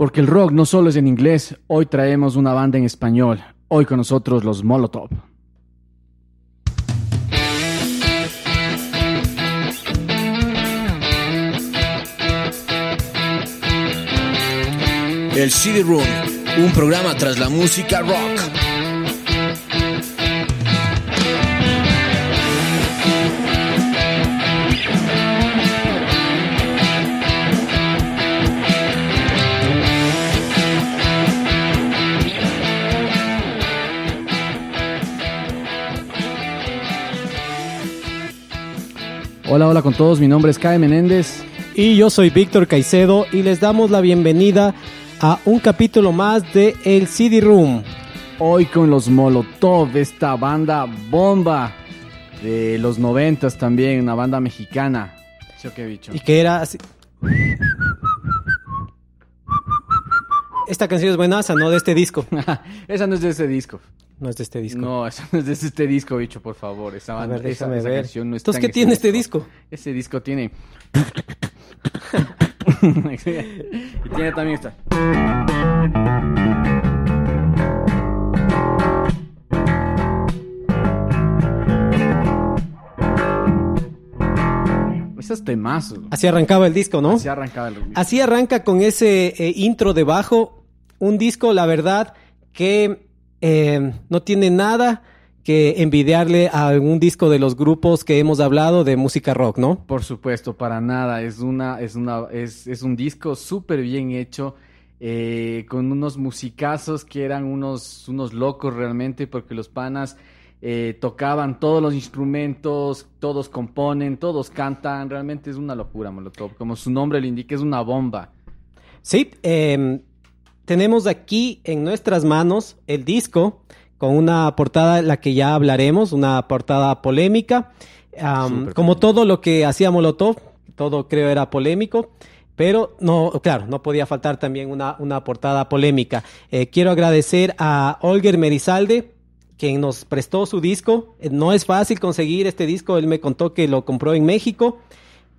Porque el rock no solo es en inglés, hoy traemos una banda en español. Hoy con nosotros los Molotov. El CD Room, un programa tras la música rock. Hola, hola con todos, mi nombre es Kai Menéndez. Y yo soy Víctor Caicedo y les damos la bienvenida a un capítulo más de El CD Room. Hoy con los Molotov, esta banda bomba de los noventas también, una banda mexicana. ¿Sí o qué, bicho? Y que era así. Esta canción es buenaza, ¿no? De este disco. Esa no es de ese disco. No es de este disco. No, esa no es de este disco, bicho, por favor. Esa banda, ver, esa, esa canción no está Entonces, en ¿qué tiene este disco? Ese disco tiene. y tiene también esta. Esos temazos. Así arrancaba el disco, ¿no? Así arrancaba el Así arranca con ese eh, intro de bajo. Un disco, la verdad, que eh, no tiene nada que envidiarle a algún disco de los grupos que hemos hablado de música rock, ¿no? Por supuesto, para nada. Es una, es una, es, es un disco súper bien hecho, eh, con unos musicazos que eran unos, unos locos realmente, porque los panas eh, tocaban todos los instrumentos, todos componen, todos cantan. Realmente es una locura, Molotov. Como su nombre lo indica, es una bomba. Sí, eh, tenemos aquí en nuestras manos el disco con una portada, la que ya hablaremos, una portada polémica. Como todo lo que hacía Molotov, todo creo era polémico. Pero no, claro, no podía faltar también una, una portada polémica. Eh, quiero agradecer a Olger Merizalde, quien nos prestó su disco. Eh, No es fácil conseguir este disco, él me contó que lo compró en México.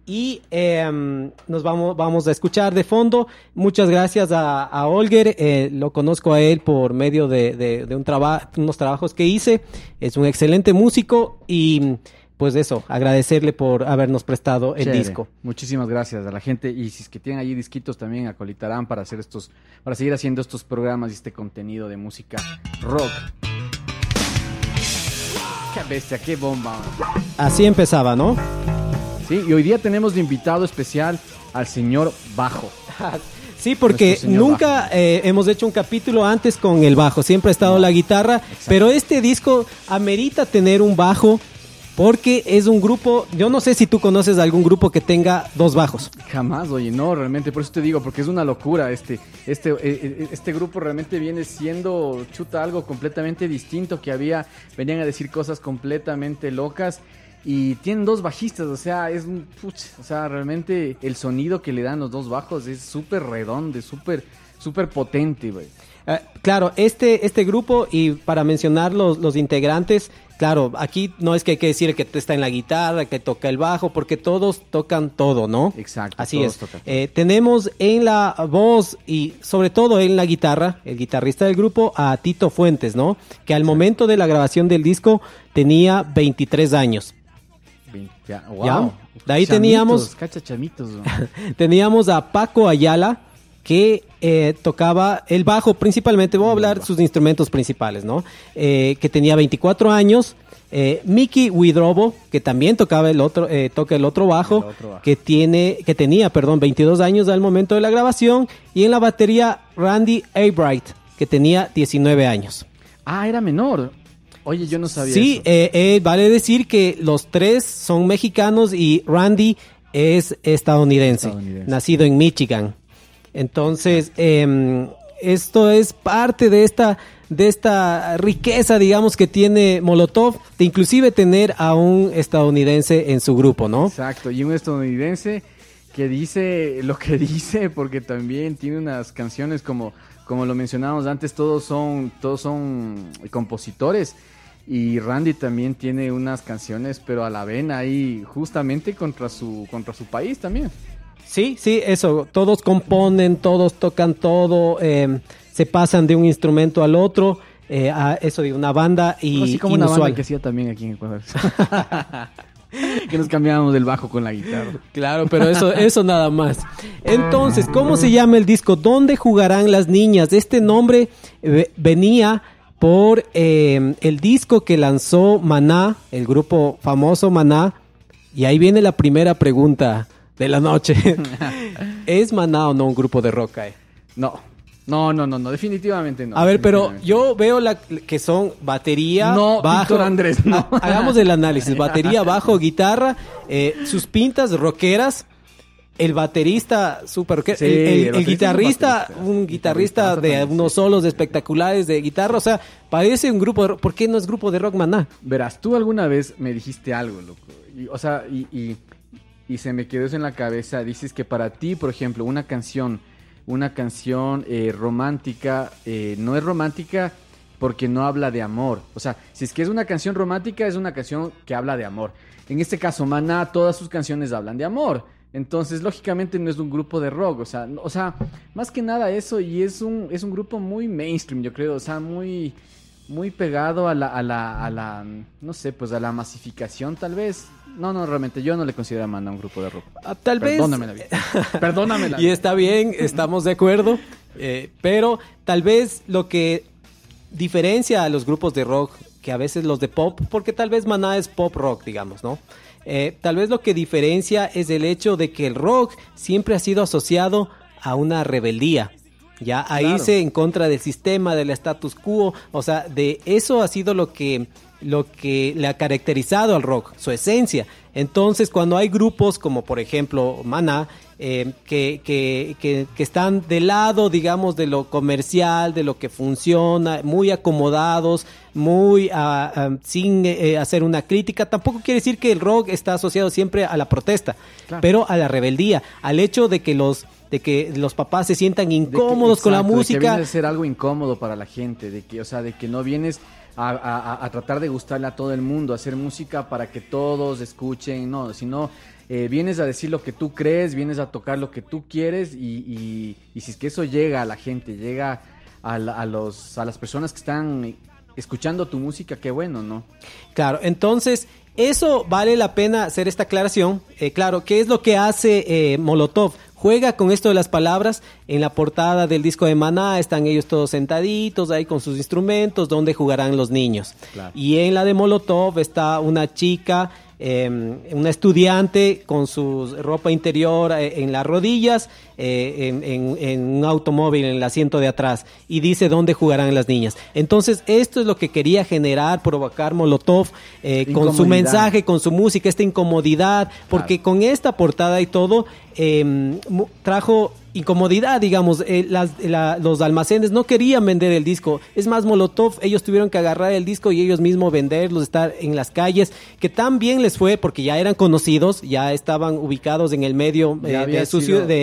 Y eh, nos vamos, vamos a escuchar de fondo. Muchas gracias a, a Olger. eh, lo conozco a él por medio de, de- de un traba- unos trabajos que hice. Es un excelente músico y pues eso, agradecerle por habernos prestado el Chévere. disco. Muchísimas gracias a la gente. Y si es que tienen allí disquitos también acolitarán para hacer estos, para seguir haciendo estos programas y este contenido de música rock. Qué bestia, qué bomba. Así empezaba, ¿no? Sí, y hoy día tenemos de invitado especial al señor Bajo. Sí, porque nunca eh, hemos hecho un capítulo antes con el bajo, siempre ha estado la guitarra, pero este disco amerita tener un bajo porque es un grupo, yo no sé si tú conoces algún grupo que tenga dos bajos. Jamás, oye, no, realmente, por eso te digo, porque es una locura. Este, este, eh, eh, este grupo realmente viene siendo, chuta, algo completamente distinto que había, venían a decir cosas completamente locas y tienen dos bajistas, o sea, es un, puch, o sea, realmente el sonido que le dan los dos bajos es súper redondo, súper, súper potente, güey. Eh, claro, este, este grupo, y para mencionar los, los integrantes, claro, aquí no es que hay que decir que está en la guitarra, que toca el bajo, porque todos tocan todo, ¿no? Exacto, Así todos es. tocan. Eh, tenemos en la voz y sobre todo en la guitarra, el guitarrista del grupo, a Tito Fuentes, ¿no? Que al momento de la grabación del disco tenía 23 años. Wow. Ya, de ahí Chamitos, teníamos- Cacha chamitos, güey. Teníamos a Paco Ayala, que eh, tocaba el bajo principalmente, voy a hablar sus instrumentos principales, ¿no? Eh, que tenía 24 años. Eh, Mickey Widrobo, que también tocaba el otro, eh, toca el otro bajo, El otro bajo. que tiene, que tenía, perdón, 22 años al momento de la grabación, y en la batería Randy Albright, que tenía 19 años. Ah, era menor. Oye, yo no sabía Sí, eso. eh, eh, vale decir que los tres son mexicanos y Randy es estadounidense, Estadounidense. nacido en Michigan. Entonces, em, esto es parte de esta, de esta riqueza, digamos, que tiene Molotov, de inclusive tener a un estadounidense en su grupo, ¿no? Exacto, y un estadounidense que dice lo que dice, porque también tiene unas canciones como, como lo mencionábamos antes, todos son, todos son compositores. Y Randy también tiene unas canciones, pero a la vena ahí, justamente contra su, contra su país también. Sí, sí, eso. Todos componen, todos tocan todo, eh, se pasan de un instrumento al otro, eh, a eso de una banda y Así como una banda que hacía también aquí en Ecuador. que nos cambiábamos del bajo con la guitarra. Claro, pero eso, eso nada más. Entonces, ¿cómo se llama el disco? ¿Dónde jugarán las niñas? Este nombre eh, venía por eh, el disco que lanzó Maná, el grupo famoso Maná. Y ahí viene la primera pregunta de la noche. ¿Es Maná o no un grupo de rock? eh? No, no, no, no, no, definitivamente no. A ver, pero yo veo la, que son batería, No, bajo. Víctor Andrés, no. Ha- Hagamos el análisis. Batería, bajo, guitarra, eh, sus pintas rockeras. El baterista super Sí, el, el- el el baterista es un guitarrista, un guitarrista de también, unos solos espectaculares de guitarra, o sea, parece un grupo de rock. ¿Por qué no es grupo de rock maná? Verás, tú alguna vez me dijiste algo, loco. Y, o sea, y, y, y se me quedó eso en la cabeza. Dices que para ti, por ejemplo, una canción, una canción eh, romántica, eh, no es romántica porque no habla de amor. O sea, si es que es una canción romántica, es una canción que habla de amor. En este caso, Maná, todas sus canciones hablan de amor. Entonces, lógicamente no es un grupo de rock, o sea, no- o sea, más que nada eso y es un es un grupo muy mainstream, yo creo, o sea, muy muy pegado a la, a la, a la, no sé, pues a la masificación tal vez. No, no, realmente yo no le considero a Maná un grupo de rock. Ah, Tal vez. Perdóname la vida. Y está bien, estamos de acuerdo. eh, pero tal vez lo que diferencia a los grupos de rock, que a veces los de pop, porque tal vez Maná es pop rock, digamos, ¿no? Eh, tal vez lo que diferencia es el hecho de que el rock siempre ha sido asociado a una rebeldía. Ya a Claro. irse en contra del sistema, del status quo, o sea, de eso ha sido lo que lo que le ha caracterizado al rock, su esencia. Entonces, cuando hay grupos como por ejemplo Maná, eh, que, que, que, que están del lado, digamos, de lo comercial, de lo que funciona, muy acomodados, muy ah, sin eh, hacer una crítica, tampoco quiere decir que el rock está asociado siempre a la protesta, Claro. pero a la rebeldía, al hecho de que los de que los papás se sientan que- incómodos con la exacto, de que música. vienes a ser algo incómodo para la gente, de que, o sea, de que no vienes a, a- tratar de gustarle a todo el mundo, hacer música para que todos escuchen, no, sino eh, vienes a decir lo que tú crees, vienes a tocar lo que tú quieres y, y- y si es que eso llega a la gente, llega a, la- a los, a las personas que están escuchando tu música, qué bueno, ¿no? Claro, entonces eso vale la pena hacer esta aclaración. Eh, claro, ¿qué es lo que hace eh, Molotov? Juega con esto de las palabras. En la portada del disco de Maná están ellos todos sentaditos ahí con sus instrumentos, donde jugarán los niños. Claro. Y en la de Molotov está una chica, eh, una estudiante con su ropa interior eh, en las rodillas, eh, en, en- en un automóvil en el asiento de atrás, y dice dónde jugarán las niñas. Entonces, esto es lo que quería generar, provocar Molotov eh, con su mensaje, con su música, esta incomodidad, porque con esta portada y todo, mu- trajo incomodidad, digamos, eh, las- la- los almacenes no querían vender el disco, es más Molotov, ellos tuvieron que agarrar el disco y ellos mismos venderlos, estar en las calles, que tan bien les fue porque ya eran conocidos, ya estaban ubicados en el medio eh, de su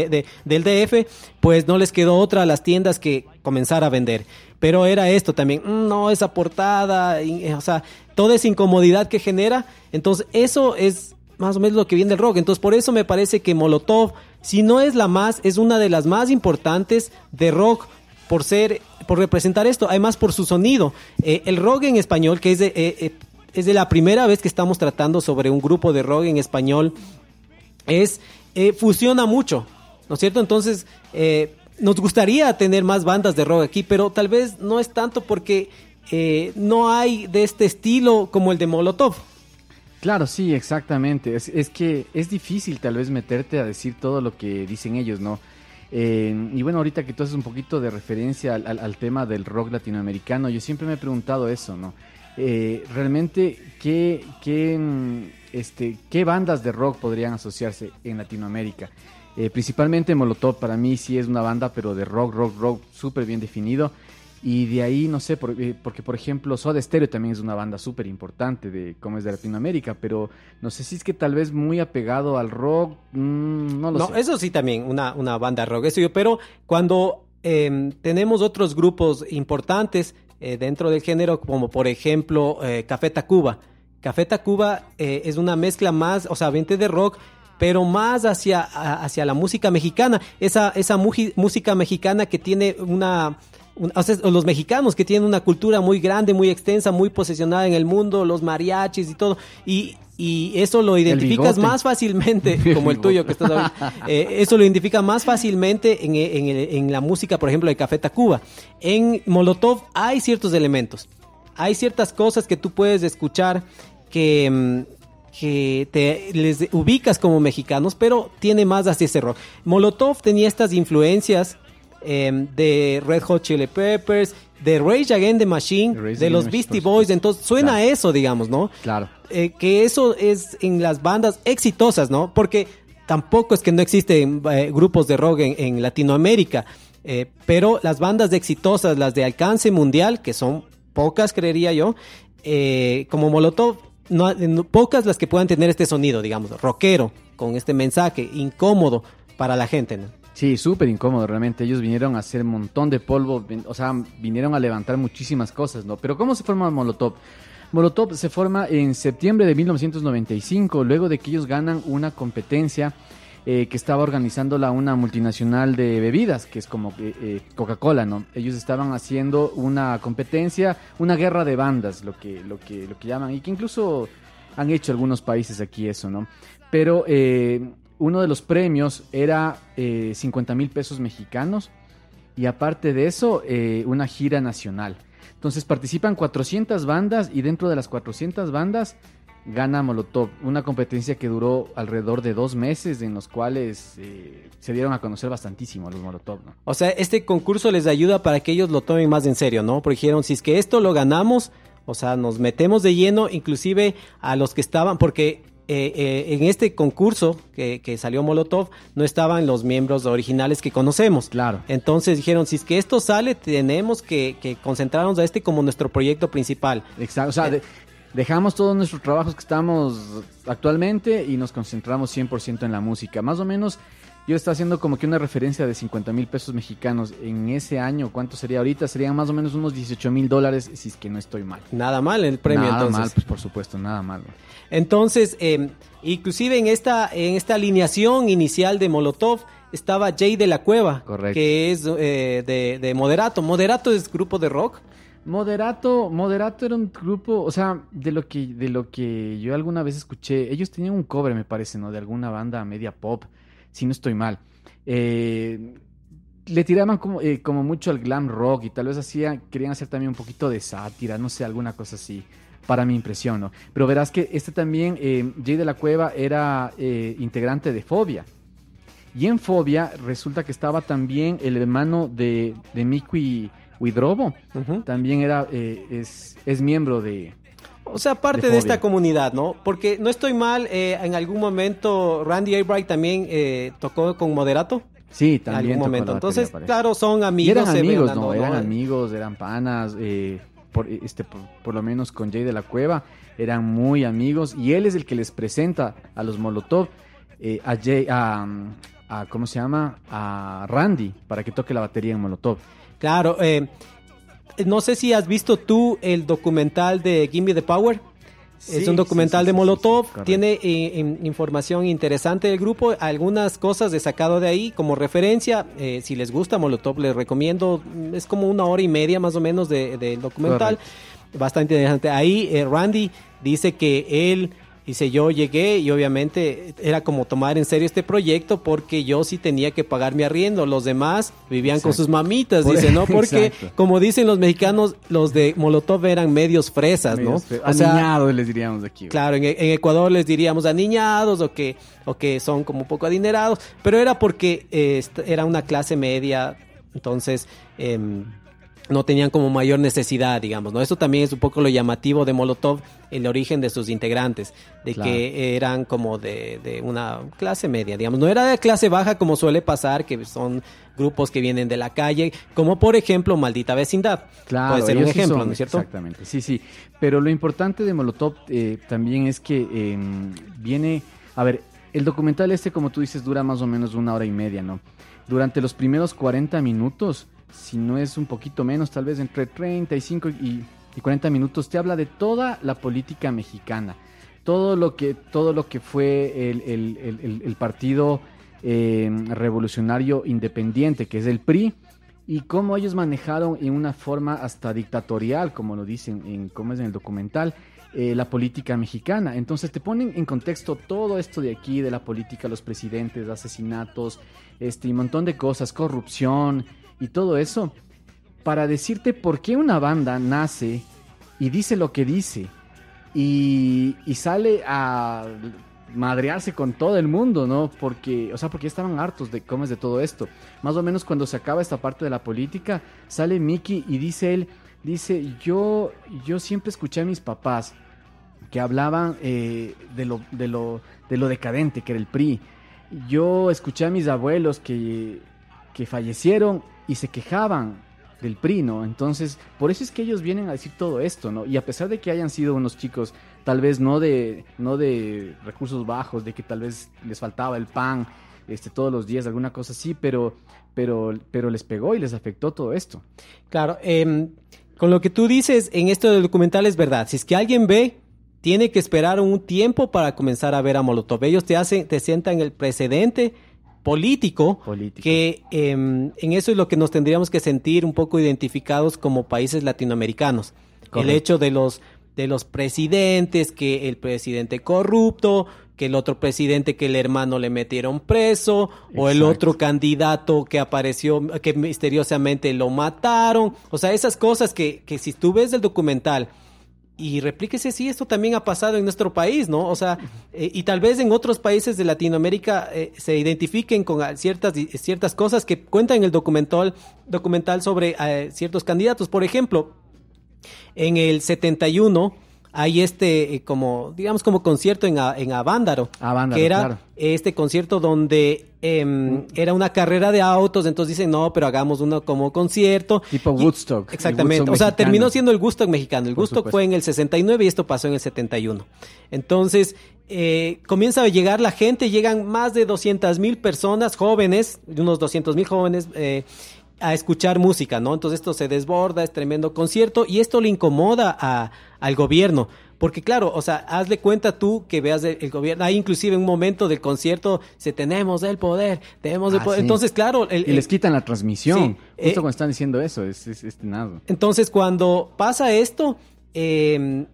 de- del DF, pues no les quedó otra a las tiendas que comenzar a vender. Pero era esto también, mm, no, esa portada, y, eh, o sea, toda esa incomodidad que genera, entonces eso es más o menos lo que viene del rock. Entonces, por eso me parece que Molotov, si no es la más, es una de las más importantes de rock por ser, por representar esto, además por su sonido. Eh, el rock en español, que es de, eh, eh, es de la primera vez que estamos tratando sobre un grupo de rock en español, es, eh, fusiona mucho, ¿no es cierto? Entonces, nos gustaría tener más bandas de rock aquí, pero tal vez no es tanto porque no hay de este estilo como el de Molotov. Claro, sí, exactamente. Es, es, que es difícil tal vez meterte a decir todo lo que dicen ellos, ¿no? Eh, y bueno, ahorita que tú haces un poquito de referencia al, tema del rock latinoamericano, yo siempre me he preguntado eso, ¿no? Eh, realmente, ¿qué, qué, este, ¿qué bandas de rock podrían asociarse en Latinoamérica? Eh, principalmente Molotov, para mí sí es una banda, pero de rock, rock, rock, súper bien definido. Y de ahí, no sé, por, eh, porque por ejemplo Soda Stereo también es una banda súper importante de como es de Latinoamérica, pero no sé si es que tal vez muy apegado al rock, mmm, no lo no, sé. Eso sí también, una, una banda rock, eso yo, pero cuando eh, tenemos otros grupos importantes eh, dentro del género, como por ejemplo eh, Café Tacuba. Café Tacuba eh, es una mezcla más, o sea, 20 de rock, pero más hacia, hacia la música mexicana, esa, esa música mexicana que tiene una o sea, los mexicanos que tienen una cultura muy grande, muy extensa, muy posesionada en el mundo, los mariachis y todo. Y, y eso lo identificas más fácilmente, como el tuyo que estás hablando, eh, eso lo identifica más fácilmente en, en, en, la música, por ejemplo, de Café Tacuba. En Molotov hay ciertos elementos, hay ciertas cosas que tú puedes escuchar que, mm, que te les ubicas como mexicanos, pero tiene más hacia ese rock. Molotov tenía estas influencias eh, de Red Hot Chili Peppers, de Rage Against the Machine, Rage de los Beastie Boys, entonces suena Claro. eso, digamos, ¿no? Claro. Eh, que eso es en las bandas exitosas, ¿no? Porque tampoco es que no existen eh, grupos de rock en, en Latinoamérica, eh, pero las bandas exitosas, las de alcance mundial, que son pocas, creería yo, como Molotov, no, no- pocas las que puedan tener este sonido, digamos, rockero, con este mensaje incómodo para la gente, ¿no? Sí, súper incómodo realmente. Ellos vinieron a hacer un montón de polvo, o sea, vinieron a levantar muchísimas cosas, ¿no? Pero ¿cómo se forma Molotov? Molotov se forma en septiembre de 1995, luego de que ellos ganan una competencia eh, que estaba organizándola una multinacional de bebidas, que es como eh, eh, Coca-Cola, ¿no? Ellos estaban haciendo una competencia, una guerra de bandas, lo que, lo que, lo que llaman, y que incluso han hecho algunos países aquí eso, ¿no? Pero eh, uno de los premios era eh, 50 mil pesos mexicanos y aparte de eso, eh, una gira nacional. Entonces participan 400 bandas y dentro de las 400 bandas gana Molotov, una competencia que duró alrededor de dos meses en los cuales eh, se dieron a conocer bastantísimo los Molotov, ¿no? O sea, este concurso les ayuda para que ellos lo tomen más en serio, ¿no? Porque dijeron, si es que esto lo ganamos, o sea, nos metemos de lleno, inclusive a los que estaban, porque eh, eh, en este concurso que, que salió Molotov, no estaban los miembros originales que conocemos. Claro. Entonces dijeron, si es que esto sale, tenemos que, que concentrarnos a este como nuestro proyecto principal. Exacto, o sea, de- dejamos todos nuestros trabajos que estamos actualmente y nos concentramos 100% en la música. Más o menos, yo estaba haciendo como que una referencia de 50 mil pesos mexicanos en ese año. ¿Cuánto sería ahorita? Serían más o menos unos 18 mil dólares, si es que no estoy mal. Nada mal el premio nada entonces. mal, pues por supuesto, nada mal. Entonces, eh, inclusive en esta, en esta alineación inicial de Molotov estaba Jay de la Cueva, Correcto. que es eh, de, de Moderato. Moderato es grupo de rock. Moderato, Moderato era un grupo, o sea, de lo que de lo que yo alguna vez escuché, ellos tenían un cover, me parece, ¿no? De alguna banda media pop, si no estoy mal. Eh, le tiraban como, eh, como mucho al glam rock y tal vez hacían, querían hacer también un poquito de sátira, no sé, alguna cosa así, para mi impresión, ¿no? Pero verás que este también, eh, Jay de la Cueva era eh, integrante de Fobia. Y en Fobia resulta que estaba también el hermano de, de Widrobo Ujú. también era es, es miembro de O sea, parte De de, esta comunidad, ¿no? Porque no estoy mal, eh, en algún momento Randy Albright también eh, tocó con Moderato. sí En también algún tocó momento. Entonces, claro, son y amigos. eran se amigos no eran amigos eran panas eh, por este por, por lo menos con Jay de la Cueva eran muy amigos y él es el que les presenta a los Molotov eh, a Jay a, a cómo se llama a Randy para que toque la batería en Molotov Claro, eh, no sé si has visto tú el documental de Gimme the Power. es un documental sí, sí, de Molotov, tiene eh, in- información interesante del grupo, algunas cosas he sacado de ahí como referencia, eh, si les gusta Molotov les recomiendo, es como una hora y media más o menos de- del documental, bastante interesante. Ahí eh, Randy dice que él Dice, yo llegué y obviamente era como tomar en serio este proyecto porque yo sí tenía que pagar mi arriendo. Los demás vivían con sus mamitas, dice, ¿no? Porque, como dicen los mexicanos, los de Molotov eran medios fresas, ¿no? aniñados les diríamos aquí. Claro, en, Ecuador les diríamos aniñados o que, o que son como un poco adinerados, pero era porque eh, era una clase media, entonces... Eh, no tenían como mayor necesidad, digamos, ¿no? Eso también es un poco lo llamativo de Molotov, el origen de sus integrantes, de que eran como de, de, una clase media, digamos, no era de clase baja como suele pasar, que son grupos que vienen de la calle, como por ejemplo Maldita Vecindad. Claro, puede ser un ejemplo, ¿no es cierto? Exactamente, sí, sí. Pero lo importante de Molotov eh, también es que em, viene, a ver, el documental este, como tú dices, dura más o menos una hora y media, ¿no? Durante los primeros 40 minutos si no es un poquito menos, tal vez entre 35 y, y 40 minutos, te habla de toda la política mexicana, todo lo que, todo lo que fue el, partido eh, revolucionario independiente, que es el PRI, y cómo ellos manejaron en una forma hasta dictatorial, como lo dicen en, como es en el documental, eh, la política mexicana. Entonces te ponen en contexto todo esto de aquí, de la política, los presidentes, asesinatos, este, un montón de cosas, corrupción, y todo eso para decirte por qué una banda nace y dice lo que dice y, sale a madrearse con todo el mundo, ¿no? Porque, o sea, porque estaban hartos de comes de todo esto. Más o menos cuando se acaba esta parte de la política, sale Mickey y dice él, dice, yo, yo siempre escuché a mis papás que hablaban eh, de, lo, de, lo, de lo decadente que era el PRI. Yo escuché a mis abuelos que, que fallecieron y se quejaban del PRI, ¿no? Entonces, por eso es que ellos vienen a decir todo esto, ¿no? Y a pesar de que hayan sido unos chicos, tal vez no de, no de recursos bajos, de que tal vez les faltaba el pan este, todos los días, alguna cosa así, pero, pero, pero les pegó y les afectó todo esto. Claro, em, con lo que tú dices en esto del documental es verdad. Si es que alguien ve, tiene que esperar un tiempo para comenzar a ver a Molotov. Ellos te hacen, te sientan el precedente político, que em, en eso es lo que nos tendríamos que sentir un poco identificados como países latinoamericanos. El hecho de los de los presidentes, que el presidente corrupto, que el otro presidente que el hermano le metieron preso, o el otro candidato que apareció, que misteriosamente lo mataron. O sea, esas cosas que, que si tú ves el documental, y replíquese si esto también ha pasado en nuestro país, ¿no? O sea, eh, y tal vez en otros países de Latinoamérica eh, se identifiquen con ciertas, ciertas cosas que cuentan en el documental, documental sobre eh, ciertos candidatos. Por ejemplo, en el 71 hay este eh, como digamos como concierto en, en Avándaro, que era este concierto donde em, mm. era una carrera de autos entonces dicen no pero hagamos uno como concierto tipo Woodstock exactamente. O sea terminó siendo el Woodstock mexicano. El Woodstock fue en el 69 y esto pasó en el 71 entonces eh, comienza a llegar la gente llegan más de 200 mil personas jóvenes unos 200 mil jóvenes eh, a escuchar música, ¿no? Entonces esto se desborda, es tremendo concierto y esto le incomoda a, al gobierno. Porque claro, o sea, hazle cuenta tú que veas el, gobierno, hay inclusive un momento del concierto, se tenemos el poder, tenemos el ah, poder. Entonces, claro... y les quitan la transmisión. Justo eh, cuando están diciendo eso, es, es, nada. Entonces, cuando pasa esto, eh,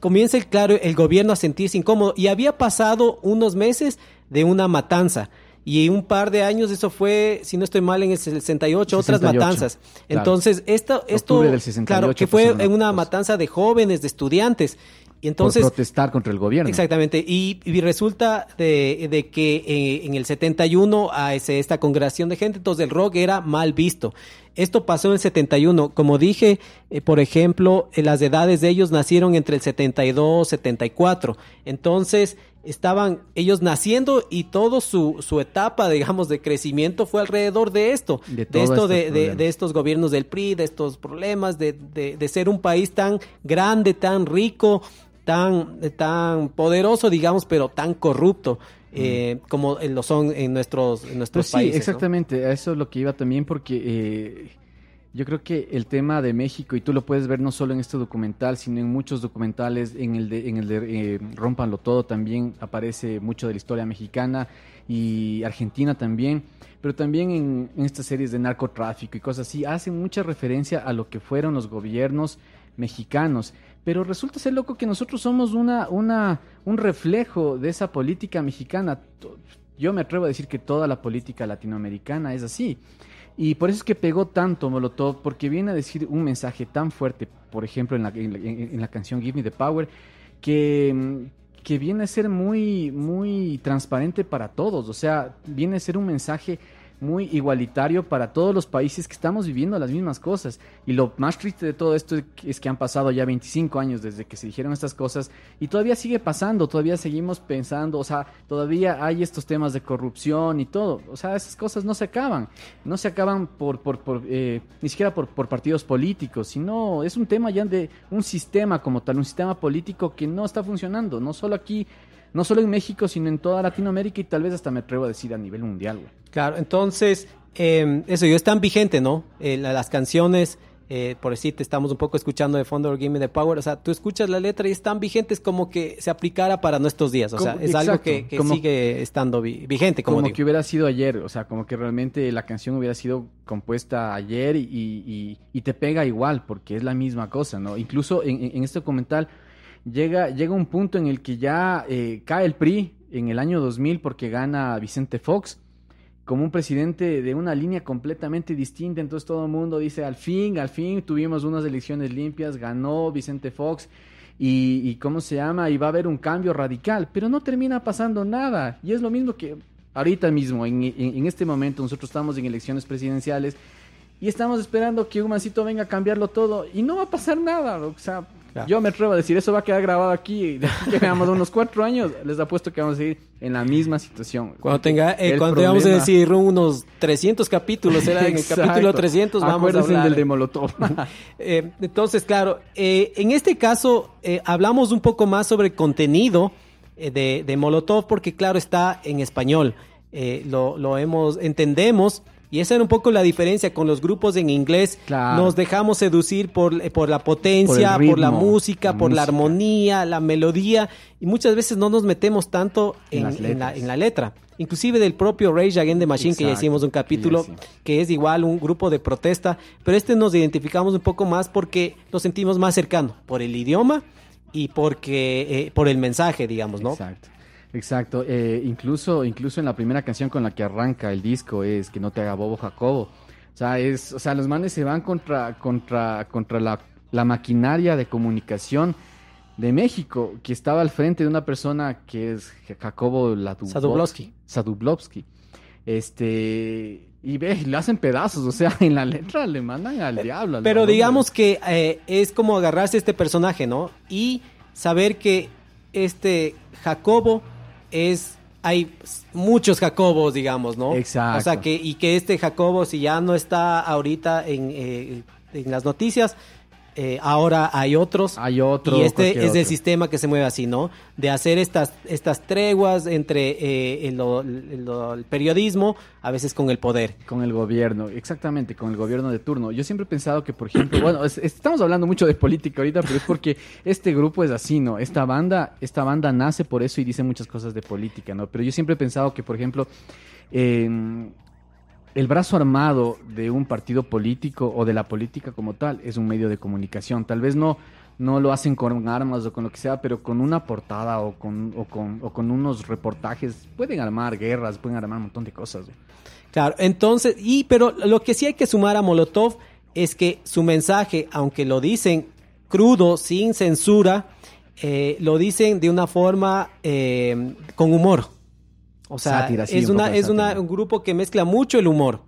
comienza el, claro, el gobierno a sentirse incómodo. Y había pasado unos meses de una matanza y un par de años eso fue, si no estoy mal, en el 68, otras matanzas. Entonces, esto, esto claro, que fue en una matanza de jóvenes, de estudiantes. Y entonces, Por protestar contra el gobierno. Exactamente. Y, resulta de, de que eh, en el 71 a ese, esta congregación de gente, entonces el rock era mal visto. Esto pasó en el 71. Como dije, eh, por ejemplo, las edades de ellos nacieron entre el 72 74. Entonces, estaban ellos naciendo y toda su, su, etapa, digamos, de crecimiento fue alrededor de esto, de, esto, de, de, estos gobiernos del PRI, de estos problemas, de, de, ser un país tan grande, tan rico, tan, tan poderoso, digamos, pero tan corrupto. Eh, como lo son en nuestros, en nuestros pues países. Sí, exactamente, eso es lo que iba también porque eh, yo creo que el tema de México, y tú lo puedes ver no solo en este documental, sino en muchos documentales, en el de, en el de eh, Todo también aparece mucho de la historia mexicana y Argentina también, pero también en, estas series de narcotráfico y cosas así, hacen mucha referencia a lo que fueron los gobiernos mexicanos. Pero resulta ser loco que nosotros somos una, una, un reflejo de esa política mexicana. Yo me atrevo a decir que toda la política latinoamericana es así. Y por eso es que pegó tanto Molotov, porque viene a decir un mensaje tan fuerte, por ejemplo, en la, en la canción Give Me the Power, que, que viene a ser muy, muy transparente para todos. O sea, viene a ser un mensaje muy igualitario para todos los países que estamos viviendo las mismas cosas. Y lo más triste de todo esto es que han pasado ya 25 años desde que se dijeron estas cosas y todavía sigue pasando, todavía seguimos pensando, o sea, todavía hay estos temas de corrupción y todo. O sea, esas cosas no se acaban, no se acaban por, por, por eh, ni siquiera por, por partidos políticos, sino es un tema ya de un sistema como tal, un sistema político que no está funcionando, no solo aquí no solo en México, sino en toda Latinoamérica y tal vez hasta me atrevo a decir a nivel mundial, güey. Claro, entonces, eh, eso, yo están vigente, ¿no? Eh, las canciones, eh, por decirte, estamos un poco escuchando de fondo Give Me the Power, o sea, tú escuchas la letra y están vigentes como que se aplicara para nuestros días, o sea, es algo que, sigue estando vigente, como, como que hubiera sido ayer, o sea, como que realmente la canción hubiera sido compuesta ayer y, y, te pega igual, porque es la misma cosa, ¿no? Incluso en, en este documental llega, llega un punto en el que ya eh, cae el PRI en el año 2000 porque gana Vicente Fox como un presidente de una línea completamente distinta. Entonces todo el mundo dice, al fin, al fin tuvimos unas elecciones limpias, ganó Vicente Fox y, ¿cómo se llama? Y va a haber un cambio radical, pero no termina pasando nada. Y es lo mismo que ahorita mismo, en, en este momento, nosotros estamos en elecciones presidenciales y estamos esperando que un mancito venga a cambiarlo todo y no va a pasar nada. O sea, yo me atrevo a decir, eso va a quedar grabado aquí y de aquí que veamos unos cuatro años, les apuesto que vamos a seguir en la misma situación. Cuando tenga, eh, cuando tengamos a decir unos 300 capítulos, era en el capítulo 300 vamos a hablar. del de Molotov. eh, entonces, claro, eh, en este caso eh, hablamos un poco más sobre el contenido de, de, Molotov porque claro está en español. lo, lo hemos, entendemos y esa era un poco la diferencia con los grupos en inglés. Nos dejamos seducir por, eh, por la potencia, por, la música, por la armonía, la melodía. Y muchas veces no nos metemos tanto en, la, letra. Inclusive del propio Rage Against the Machine, que ya hicimos un capítulo, que es igual un grupo de protesta. Pero este nos identificamos un poco más porque lo sentimos más cercano. Por el idioma y porque eh, por el mensaje, digamos, ¿no? Exacto. Exacto, eh, incluso, incluso en la primera canción con la que arranca el disco es que no te haga bobo Jacobo. O sea, es, o sea, los manes se van contra, contra, contra la, la maquinaria de comunicación de México, que estaba al frente de una persona que es Jacobo Sadublovsky. Sadublovsky. Este, y ve, le hacen pedazos, o sea, en la letra le mandan al diablo. Pero digamos que eh, es como agarrarse a este personaje, ¿no? Y saber que este Jacobo es hay muchos Jacobos, digamos, ¿no? Exacto. O sea, que, y que este Jacobo, si ya no está ahorita en, eh, en las noticias, eh, ahora hay otros. Hay otros. Y este es el sistema que se mueve así, ¿no? De hacer estas, estas treguas entre eh, el, periodismo, a veces con el poder. Con el gobierno, exactamente, con el gobierno de turno. Yo siempre he pensado que, por ejemplo, bueno, estamos hablando mucho de política ahorita, pero es porque este grupo es así, ¿no? Esta banda, esta banda nace por eso y dice muchas cosas de política, ¿no? Pero yo siempre he pensado que, por ejemplo, el brazo armado de un partido político o de la política como tal es un medio de comunicación. Tal vez no, no lo hacen con armas o con lo que sea, pero con una portada o con, o con, o con unos reportajes pueden armar guerras, pueden armar un montón de cosas. Claro, entonces, y pero lo que sí hay que sumar a Molotov es que su mensaje, aunque lo dicen crudo, sin censura, eh, lo dicen de una forma eh, con humor. O sea, es, una, es un grupo que mezcla mucho el humor.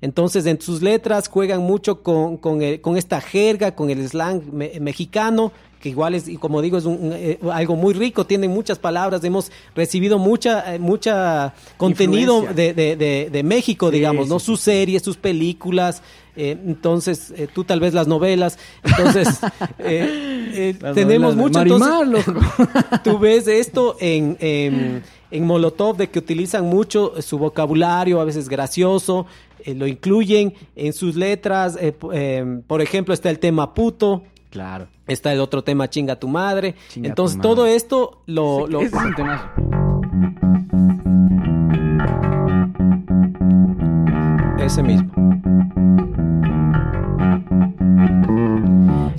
Entonces, en sus letras juegan mucho con, con, esta jerga, con el slang mexicano, que igual es, como digo, es eh, algo muy rico, tiene muchas palabras, hemos recibido mucha, eh, mucha contenido de, de, de, México, digamos, ¿no? Sus series, sus películas, eh, entonces, tú tal vez las novelas, entonces, tenemos mucho. Entonces, tú ves esto en en Molotov de que utilizan mucho su vocabulario, a veces gracioso, eh, lo incluyen en sus letras. Eh, por ejemplo, está el tema puto. Claro. Está el otro tema chinga tu madre. Entonces, todo esto lo. lo... es un tema. Ese mismo.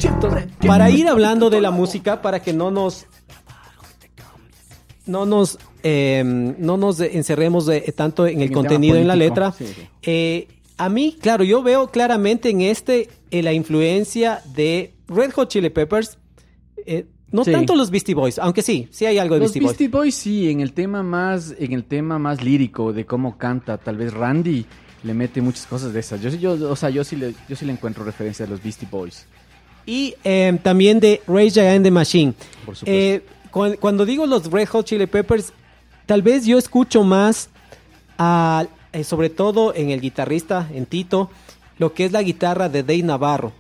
Entonces, para ir hablando de la música, para que no nos no nos eh, no nos encerremos de- tanto en el En contenido en la letra. sí, sí. eh, a mí, claro, yo veo claramente en este eh, la influencia de Red Hot Chili Peppers. eh, no Sí. tanto los Beastie Boys, aunque sí, sí hay algo de Los Beastie Boys. Beastie Boys sí, en el tema más, en el tema más lírico de cómo canta, tal vez Randy le mete muchas cosas de esas. Yo sí, yo, o sea, yo sí le, yo sí le encuentro referencia a los Beastie Boys. Y eh, también de Rage Against the Machine. Por supuesto. Eh, cuan- cuando, digo los Red Hot Chili Peppers, tal vez yo escucho más, a, eh, sobre todo en el guitarrista, en Tito, lo que es la guitarra de Dave Navarro.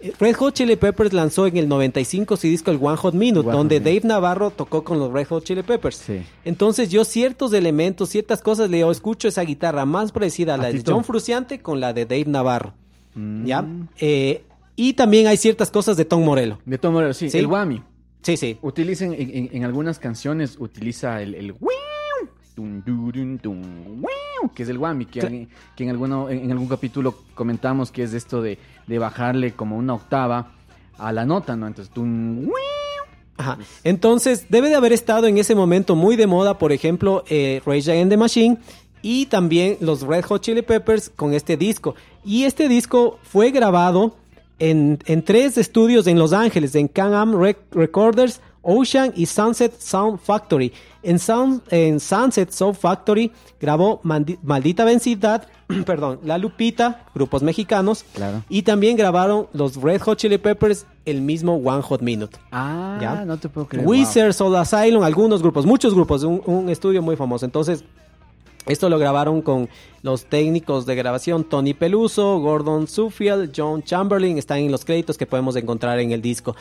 Eh, Red Hot Chili Peppers lanzó en el 95 su disco el One Hot Minute, One donde. Dave Navarro tocó con los Red Hot Chili Peppers. Sí. Entonces yo ciertos elementos, ciertas cosas, le escucho esa guitarra más parecida a la ¿A de? John Fruciante con la de Dave Navarro. Mm. ¿Ya? Eh, y también hay ciertas cosas de Tom Morello. De Tom Morello, sí. Sí. El Whammy. Sí, sí. Utilicen, en, en- en algunas canciones utiliza el, el que es el whammy, que, Cla- que en, alguno, en, en algún capítulo comentamos que es esto de, de bajarle como una octava a la nota, ¿no? Entonces, wiu. Ajá. Entonces, debe de haber estado en ese momento muy de moda, por ejemplo, eh, Rage Against the Machine y también los Red Hot Chili Peppers con este disco. Y este disco fue grabado en, en tres estudios en Los Ángeles, en Can-Am Rec- Recorders, Ocean y Sunset Sound Factory. En, Sound- en Sunset Sound Factory grabó Mandi- Maldita Vencidad, perdón, La Lupita, grupos mexicanos, Claro. y también grabaron los Red Hot Chili Peppers el mismo One Hot Minute. Ah, Ya. no te puedo creer. Wizard, Soul Asylum, algunos grupos, muchos grupos, un, un estudio muy famoso. Entonces, esto lo grabaron con los técnicos de grabación Tony Peluso, Gordon Suffield, John Chamberlain, están en los créditos que podemos encontrar en el disco.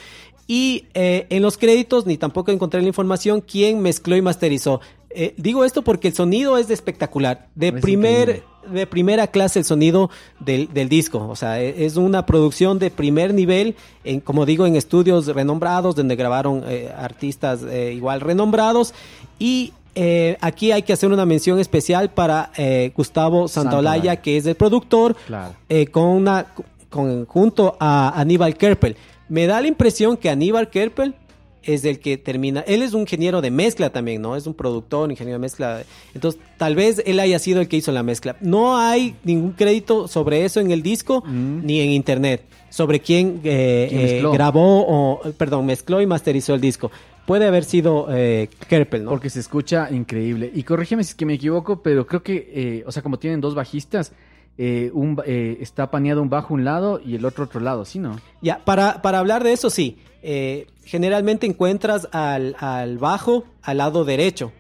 Y eh, en los créditos, ni tampoco encontré la información, quién mezcló y masterizó. Eh, digo esto porque el sonido es espectacular. De Es primer, increíble. de primera clase el sonido del, del disco. O sea, e- es una producción de primer nivel, en, como digo, en estudios renombrados, donde grabaron eh, artistas igual renombrados. Y eh, aquí hay que hacer una mención especial para eh, Gustavo Santaolalla, Santaolalla. que es el productor, Claro. eh, con una, con, junto a Aníbal Kerpel. Me da la impresión que Aníbal Kerpel es el que termina. Él es un ingeniero de mezcla también, ¿no? Es un productor, un ingeniero de mezcla. Entonces, tal vez él haya sido el que hizo la mezcla. No hay ningún crédito sobre eso en el disco Mm. ni en internet. Sobre quién, eh, ¿Quién eh, grabó o, perdón, mezcló y masterizó el disco. Puede haber sido eh, Kerpel, ¿no? Porque se escucha increíble. Y corrígeme si es que me equivoco, pero creo que, eh, o sea, como tienen dos bajistas, eh, un, eh, está paneado un bajo un lado y el otro otro lado, ¿sí, no? Ya, para, para hablar de eso, sí. Eh, generalmente encuentras al, al bajo al lado derecho.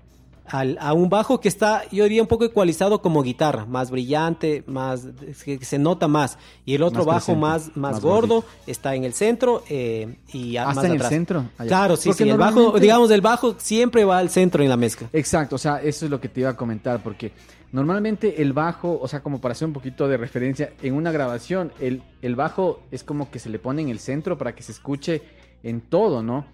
Al, a un bajo que está, yo diría, un poco ecualizado como guitarra, más brillante, más que se nota más. Y el otro Más bajo más, más, más gordo gordito. está en el centro eh, y a- Ah, más en el centro. Ah. Claro, sí, Porque sí. El bajo, digamos, el bajo siempre va al centro en la mezcla. Exacto, o sea, eso es lo que te iba a comentar, porque normalmente el bajo, o sea, como para hacer un poquito de referencia, en una grabación, el, el bajo es como que se le pone en el centro para que se escuche en todo, ¿no?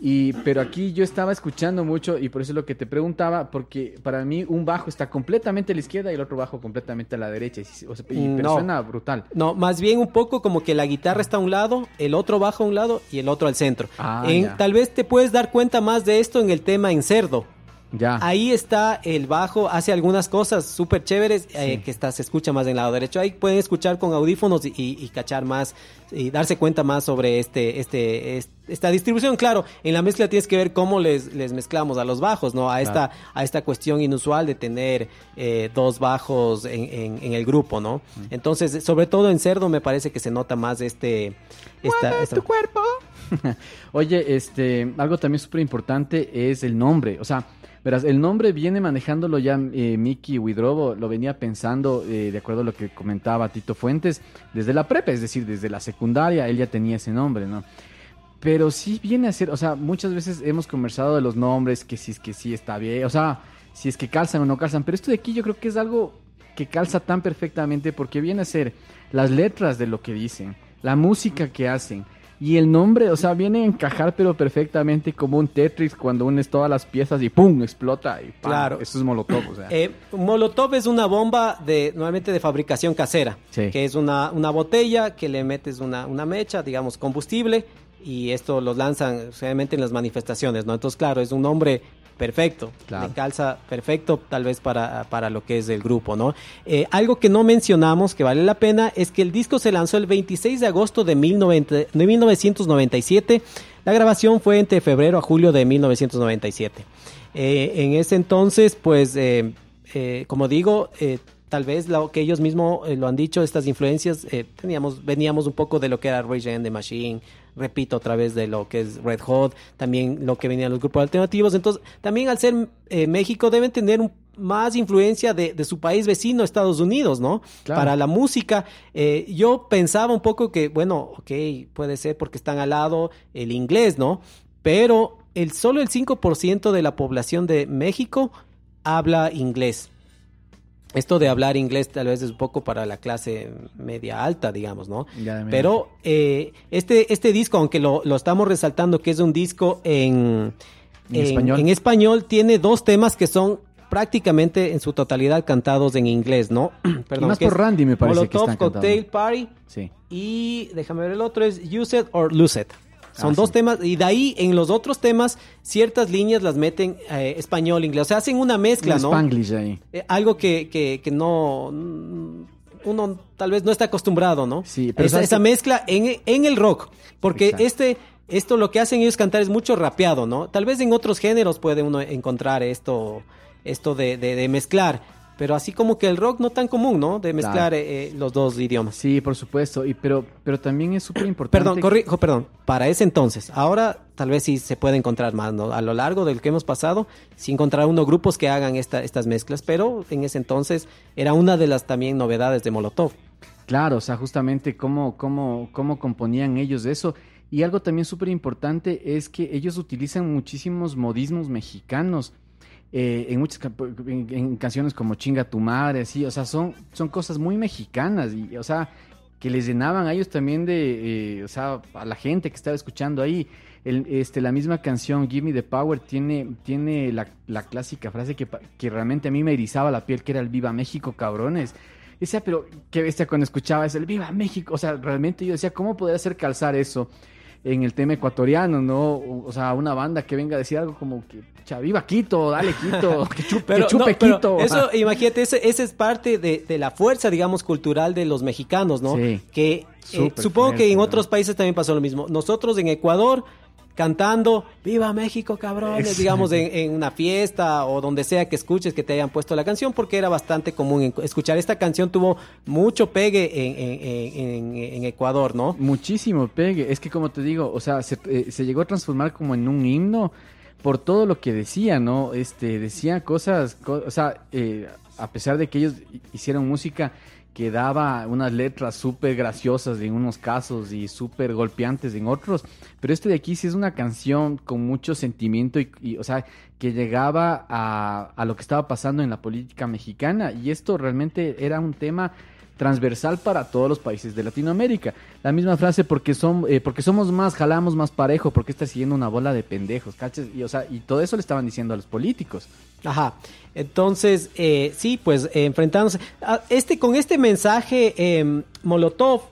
Y, pero aquí yo estaba escuchando mucho y por eso es lo que te preguntaba, porque para mí un bajo está completamente a la izquierda y el otro bajo completamente a la derecha. Y, o sea, y- pero No. suena brutal. No, más bien un poco como que la guitarra está a un lado, el otro bajo a un lado y el otro al centro. Ah, En- tal vez te puedes dar cuenta más de esto en el tema en cerdo. Ya. Ahí está el bajo, hace algunas cosas súper chéveres eh, que está, se escucha más en el lado derecho. Ahí pueden escuchar con audífonos y, y- y cachar más y darse cuenta más sobre este, este, es- esta distribución. Claro, en la mezcla tienes que ver cómo les, les mezclamos a los bajos, ¿no? A esta, a esta cuestión inusual de tener eh, dos bajos en, en- en el grupo, ¿no? Entonces, sobre todo en cerdo me parece que se nota más este, esta, esta- cuerpo. Oye, este, algo también súper importante es el nombre. O sea, verás, el nombre viene manejándolo ya eh, Miki Widrobo, lo venía pensando, eh, de acuerdo a lo que comentaba Tito Fuentes, desde la prepa, es decir, desde la secundaria, él ya tenía ese nombre, ¿no? Pero sí viene a ser, o sea, muchas veces hemos conversado de los nombres, que si es que sí está bien, o sea, si es que calzan o no calzan, pero esto de aquí yo creo que es algo que calza tan perfectamente porque viene a ser las letras de lo que dicen, la música que hacen, Y el nombre, o sea, viene a encajar pero perfectamente como un Tetris cuando unes todas las piezas y ¡pum! explota y ¡pam! Claro. Eso es Molotov, o sea. Eh, Molotov es una bomba de normalmente de fabricación casera, Sí. que es una, una botella que le metes una, una mecha, digamos, combustible, y esto los lanzan realmente en las manifestaciones, ¿no? Entonces, claro, es un nombre perfecto, Claro. le calza perfecto tal vez para, para lo que es el grupo, ¿no? Eh, algo que no mencionamos que vale la pena es que el disco se lanzó el 26 de agosto de, 1990 de 1997, la grabación fue entre febrero a julio de 1997. Eh, en ese entonces, pues, eh, como digo, tal vez lo que ellos mismos lo han dicho, estas influencias, eh, teníamos, veníamos un poco de lo que era Rage Against the Machine, repito, a través de lo que es Red Hot, también lo que venían los grupos alternativos. Entonces, también al ser eh, México deben tener un- más influencia de, de su país vecino, Estados Unidos, ¿no? Claro. Para la música. Eh, yo pensaba un poco que, bueno, ok, puede ser porque están al lado el inglés, ¿no? Pero el, solo el 5% de la población de México habla inglés. Esto de hablar inglés tal vez es un poco para la clase media alta, digamos, ¿no? Ya. Pero eh, este, este disco, aunque lo, lo estamos resaltando que es un disco en, En español. en español, tiene dos temas que son prácticamente en su totalidad cantados en inglés, ¿no? Perdón, más que por Randy me parece que Molotov están cantados. Cocktail Party Sí. y déjame ver el otro es Use It or Lose It. Son Ah, dos sí. temas y de ahí en los otros temas ciertas líneas las meten eh, español inglés, o sea hacen una mezcla, ¿no? Spanglish ahí. Eh, algo que, que, que no uno tal vez no está acostumbrado, ¿no? Sí, pero esa, ¿sabes esa mezcla en, en el rock, porque Exacto. este esto lo que hacen ellos cantar es mucho rapeado, ¿no? Tal vez en otros géneros puede uno encontrar esto esto de, de- de mezclar, pero así como que el rock no tan común, ¿no? De mezclar Claro. eh, eh, los dos idiomas. Sí, por supuesto. Y pero, pero también es súper importante. Perdón, corrijo, perdón. Para ese entonces, ahora tal vez sí se puede encontrar más, ¿no? A lo largo del que hemos pasado, sí encontrar unos grupos que hagan esta, estas mezclas, pero en ese entonces era una de las también novedades de Molotov. Claro, o sea, justamente cómo, cómo, cómo componían ellos eso. Y algo también súper importante es que ellos utilizan muchísimos modismos mexicanos. Eh, en muchas en, canciones como Chinga tu madre, así, o sea, son, son cosas muy mexicanas y, o sea, que les llenaban a ellos también de, eh, o sea, a la gente que estaba escuchando ahí. Este, la misma canción Give Me the Power tiene, tiene la, la clásica frase que, que realmente a mí me erizaba la piel, que era el Viva México, cabrones. Y decía, pero qué bestia cuando escuchaba eso, el Viva México. O sea, realmente yo decía, ¿cómo poder hacer calzar eso en el tema ecuatoriano, no? O, sea, una banda que venga a decir algo como que, "Cha, viva Quito, dale Quito, que chupe, que no, chupe pero Quito. Eso, imagínate, ese, ese es parte de, de la fuerza, digamos, cultural de los mexicanos, ¿no? Sí. Que eh, supongo que en otros países también pasó lo mismo. Nosotros en Ecuador cantando ¡Viva México, cabrones! Digamos, en, en una fiesta o donde sea que escuches que te hayan puesto la canción, porque era bastante común escuchar. Esta canción tuvo mucho pegue en, en- en- en Ecuador, ¿no? Muchísimo pegue. Es que como te digo, o sea, se, eh, se llegó a transformar como en un himno por todo lo que decía, ¿no? Este, decía cosas, co- o sea, eh, a pesar de que ellos hi- hicieron música que daba unas letras súper graciosas en unos casos y súper golpeantes en otros, pero este de aquí sí es una canción con mucho sentimiento y, o sea, que llegaba a, a lo que estaba pasando en la política mexicana y esto realmente era un tema transversal para todos los países de Latinoamérica. La misma frase porque son eh, porque somos más, jalamos más parejo, porque está siguiendo una bola de pendejos, ¿cachas? Y o sea, y todo eso le estaban diciendo a los políticos. Ajá. Entonces, eh, sí, pues eh, enfrentándose. a este, con este mensaje, eh, Molotov,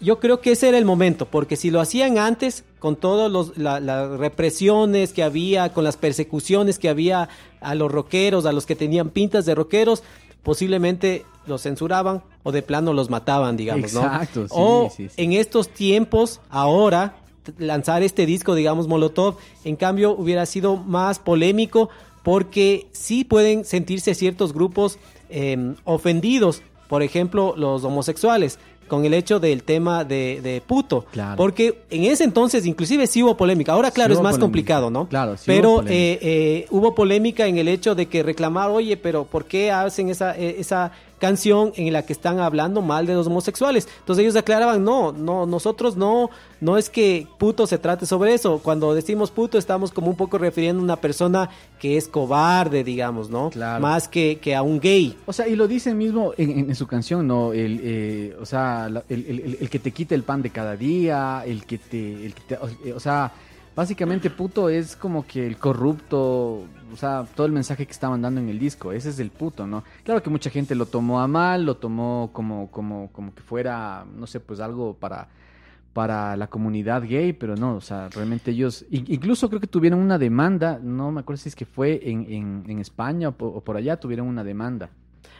yo creo que ese era el momento, porque si lo hacían antes, con todas las represiones que había, con las persecuciones que había a los rockeros, a los que tenían pintas de rockeros, posiblemente los censuraban o de plano los mataban, digamos, ¿no? Exacto, sí, o sí, sí. en estos tiempos, ahora, lanzar este disco, digamos, Molotov, en cambio hubiera sido más polémico porque sí pueden sentirse ciertos grupos eh, ofendidos, por ejemplo, los homosexuales, con el hecho del tema de, de puto. Claro. Porque en ese entonces inclusive sí hubo polémica. Ahora, claro, Sí es más polémica. complicado, ¿no? Claro, sí Pero hubo polémica. eh, eh, hubo polémica en el hecho de que reclamar, oye, pero ¿por qué hacen esa, eh, esa canción en la que están hablando mal de los homosexuales. Entonces ellos aclaraban, no, no, nosotros no, no es que puto se trate sobre eso. Cuando decimos puto estamos como un poco refiriendo a una persona que es cobarde, digamos, ¿no? Claro. Más que, que a un gay. O sea, y lo dice mismo en, en- en su canción, ¿no? El, eh, o sea, el, el- que te quite el pan de cada día, el que te... El que te- o, eh, o sea, básicamente puto es como que el corrupto, o sea, todo el mensaje que está mandando en el disco, ese es el puto, ¿no? Claro que mucha gente lo tomó a mal, lo tomó como, como, como que fuera, no sé, pues algo para para la comunidad gay, pero no, o sea, realmente ellos, in- incluso creo que tuvieron una demanda, no me acuerdo si es que fue en, en, en España o po- o por allá, tuvieron una demanda.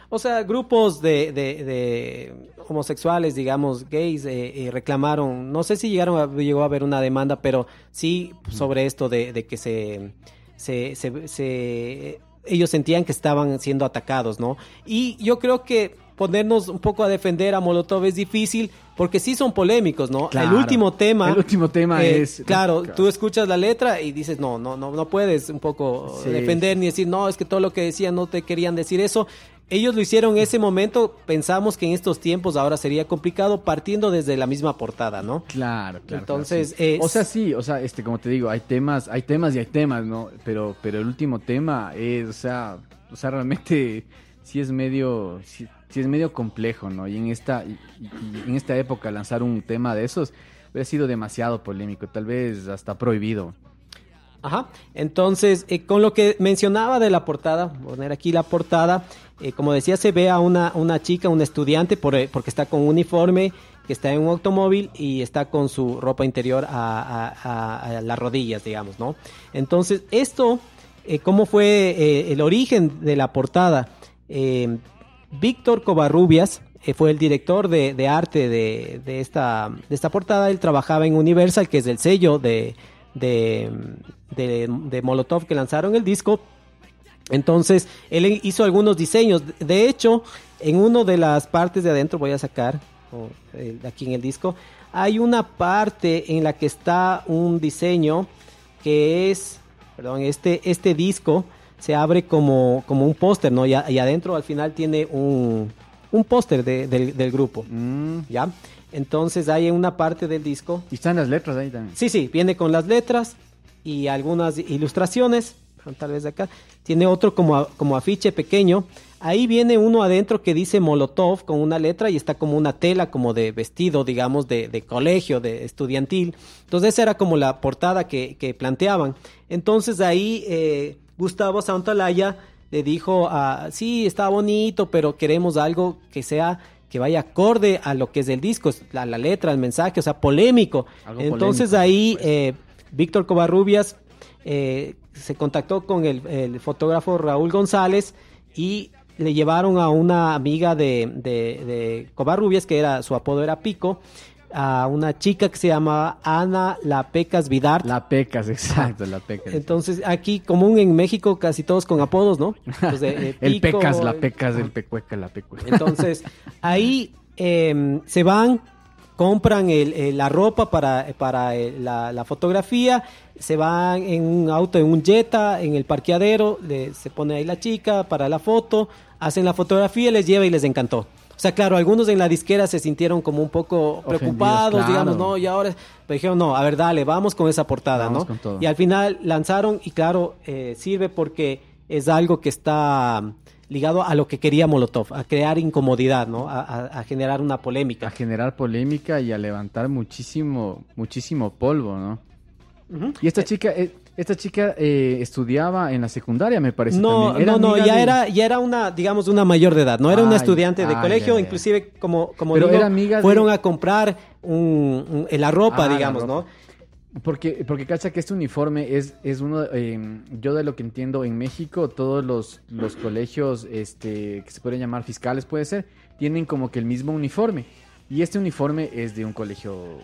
O sea, grupos de, de- de homosexuales, digamos, gays, eh, eh, reclamaron, no sé si llegaron a, llegó a haber una demanda, pero sí sobre esto de, de que se, se, se- se- ellos sentían que estaban siendo atacados, ¿no? Y yo creo que ponernos un poco a defender a Molotov es difícil porque sí son polémicos, ¿no? Claro. El último tema. El último tema eh, es- Claro, claro. tú escuchas la letra y dices, no, no, no, no puedes un poco Sí. defender ni decir, no, es que todo lo que decían no te querían decir eso. Ellos lo hicieron en ese momento, pensamos que en estos tiempos ahora sería complicado partiendo desde la misma portada, ¿no? Claro, claro. Entonces, claro, sí. es- o sea, sí, o sea, este, como te digo, hay temas, hay temas y hay temas, ¿no? Pero, pero el último tema es, o sea, o sea, realmente sí es medio, sí, sí es medio complejo, ¿no? Y en esta, y- en esta época lanzar un tema de esos hubiera sido demasiado polémico, tal vez hasta prohibido. Ajá. Entonces, eh, con lo que mencionaba de la portada, poner aquí la portada, eh, como decía, se ve a una, una chica, una estudiante, por, eh, porque está con un uniforme, que está en un automóvil y está con su ropa interior a, las rodillas, digamos, ¿no? Entonces, esto, eh, ¿cómo fue el origen de la portada? Víctor Covarrubias fue el director de, arte de, esta, de esta portada. Él trabajaba en Universal, que es el sello de- de Molotov que lanzaron el disco. Entonces, él hizo algunos diseños. De hecho, en una de las partes de adentro, voy a sacar oh, eh, aquí en el disco, hay una parte en la que está un diseño que es, perdón, este, este disco se abre como, como un póster, ¿no? Y, a- y adentro al final tiene un, un póster de- del, del grupo, Mm, ¿ya? Entonces hay una parte del disco Y están las letras ahí también. Sí, sí, viene con las letras y algunas ilustraciones. Tal vez de acá. Tiene otro como, a- como afiche pequeño. Ahí viene uno adentro que dice Molotov con una letra y está como una tela como de vestido, digamos, de, de colegio, de estudiantil. Entonces esa era como la portada que, que planteaban. Entonces ahí eh, Gustavo Santalaya le dijo, a, sí, está bonito, pero queremos algo que sea que vaya acorde a lo que es el disco, la, la letra, el mensaje, o sea, polémico. Algo Entonces polémico, ahí pues. eh, Víctor Covarrubias eh, se contactó con el, el fotógrafo Raúl González y le llevaron a una amiga de, de, de Covarrubias, que era su apodo era Pico, a una chica que se llamaba Ana La Pecas Vidart. La pecas, exacto, la pecas. Entonces, aquí común en México, casi todos con apodos, ¿no? Entonces, eh, el Pico, pecas, la el- pecas, el pecueca, la pecueca. entonces, ahí eh, se van, compran el- el- la ropa para, para eh, la, la fotografía, se van en un auto, en un Jetta, en el parqueadero, le- se pone ahí la chica para la foto, hacen la fotografía, les lleva y les encantó. O sea, claro, algunos en la disquera se sintieron como un poco Ofendidos, preocupados, claro. digamos, no, y ahora, pero dijeron, no, a ver, dale, vamos con esa portada, Vamos ¿no? Y al final lanzaron, y claro, eh, sirve porque es algo que está ligado a lo que quería Molotov, a crear incomodidad, ¿no? A, a- a generar una a polémica. generar polémica y a levantar muchísimo, muchísimo polvo, ¿no? Y esta chica, eh, esta chica eh, estudiaba en la secundaria, me parece. No, también. Era no, ya de- era, ya era una, digamos, una mayor de edad, no era una estudiante de ay, colegio, ay, inclusive como, como Pero digo, era amiga de- fueron a comprar un, un- la ropa, Ah, la digamos, ropa. ¿no? Porque, porque cacha que este uniforme es, es uno, eh, yo de lo que entiendo en México, todos los, los colegios este, que se pueden llamar fiscales, puede ser, tienen como que el mismo uniforme. Y este uniforme es de un colegio...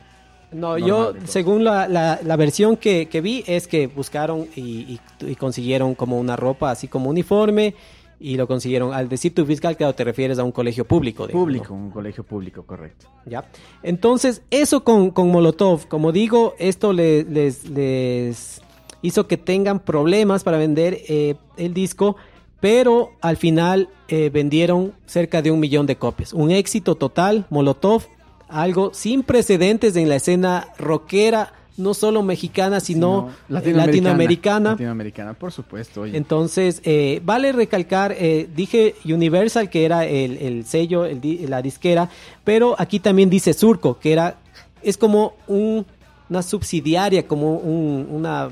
No, Normal, yo, entonces. según la, la, la versión que, que vi, es que buscaron y, y- y consiguieron como una ropa así como uniforme y lo consiguieron. Al decir tu fiscal, claro, te refieres a un colegio público. digamos, ¿no? Público, un colegio público, correcto. ¿ya? Entonces, eso con, con Molotov, como digo, esto le- les, les hizo que tengan problemas para vender eh, el disco, pero al final eh, vendieron cerca de un millón de copias. Un éxito total, Molotov, algo sin precedentes en la escena rockera, no solo mexicana, sino, latinoamericana. latinoamericana. por supuesto. Entonces, eh, vale recalcar, eh, dije Universal, que era el, sello, la disquera, pero aquí también dice Surco, que era, es como una subsidiaria, como una